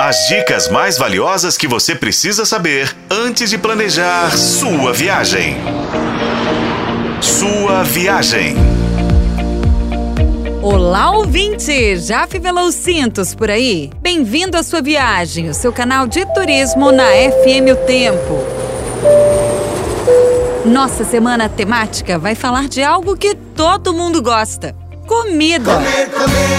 As dicas mais valiosas que você precisa saber antes de planejar sua viagem. Sua viagem. Olá, ouvinte! Já fivelou os cintos por aí? Bem-vindo à sua viagem, o seu canal de turismo na FM O Tempo. Nossa semana temática vai falar de algo que todo mundo gosta: comida. Comer, comer,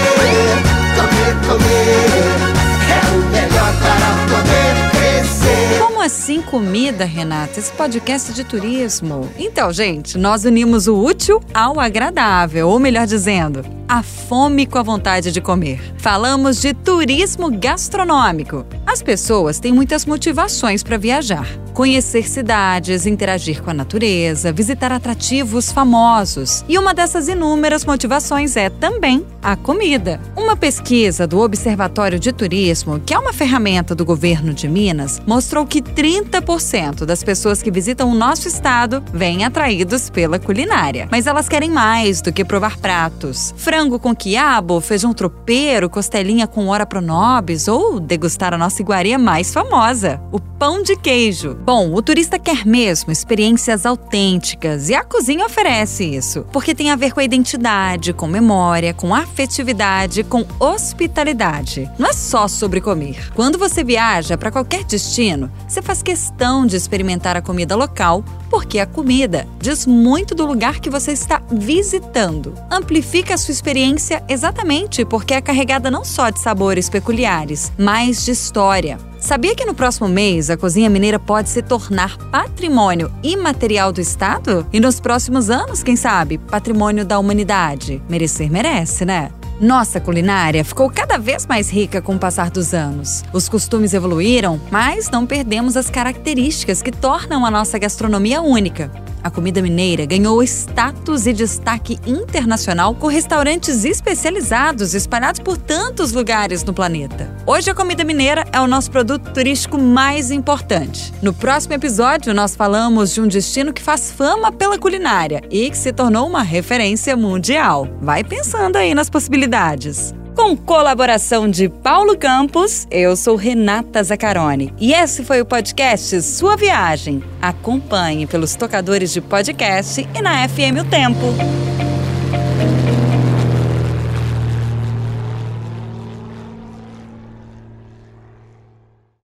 comer, comer. É o melhor para poder crescer. Como assim comida, Renata? Esse podcast de turismo. Então, gente, nós unimos o útil ao agradável, ou melhor dizendo, a fome com a vontade de comer. Falamos de turismo gastronômico. As pessoas têm muitas motivações para viajar. Conhecer cidades, interagir com a natureza, visitar atrativos famosos. E uma dessas inúmeras motivações é também a comida. Uma pesquisa do Observatório de Turismo, que é uma ferramenta do governo de Minas, mostrou que 30% das pessoas que visitam o nosso estado vêm atraídos pela culinária. Mas elas querem mais do que provar pratos. Frango com quiabo, feijão tropeiro, costelinha com ora pronobis ou degustar a nossa iguaria mais famosa, o pão de queijo. Bom, o turista quer mesmo experiências autênticas e a cozinha oferece isso, porque tem a ver com a identidade, com memória, com afetividade, com hospitalidade. Não é só sobre comer. Quando você viaja para qualquer destino, você faz questão de experimentar a comida local, porque a comida diz muito do lugar que você está visitando. Amplifica a sua experiência exatamente porque é carregada não só de sabores peculiares, mas de história. Sabia que no próximo mês a cozinha mineira pode se tornar patrimônio imaterial do Estado? E nos próximos anos, quem sabe, patrimônio da humanidade? Merecer merece, né? Nossa culinária ficou cada vez mais rica com o passar dos anos. Os costumes evoluíram, mas não perdemos as características que tornam a nossa gastronomia única. A comida mineira ganhou status e destaque internacional com restaurantes especializados espalhados por tantos lugares no planeta. Hoje a comida mineira é o nosso produto turístico mais importante. No próximo episódio nós falamos de um destino que faz fama pela culinária e que se tornou uma referência mundial. Vai pensando aí nas possibilidades. Com colaboração de Paulo Campos, eu sou Renata Zacarone. E esse foi o podcast Sua Viagem. Acompanhe pelos tocadores de podcast e na FM O Tempo.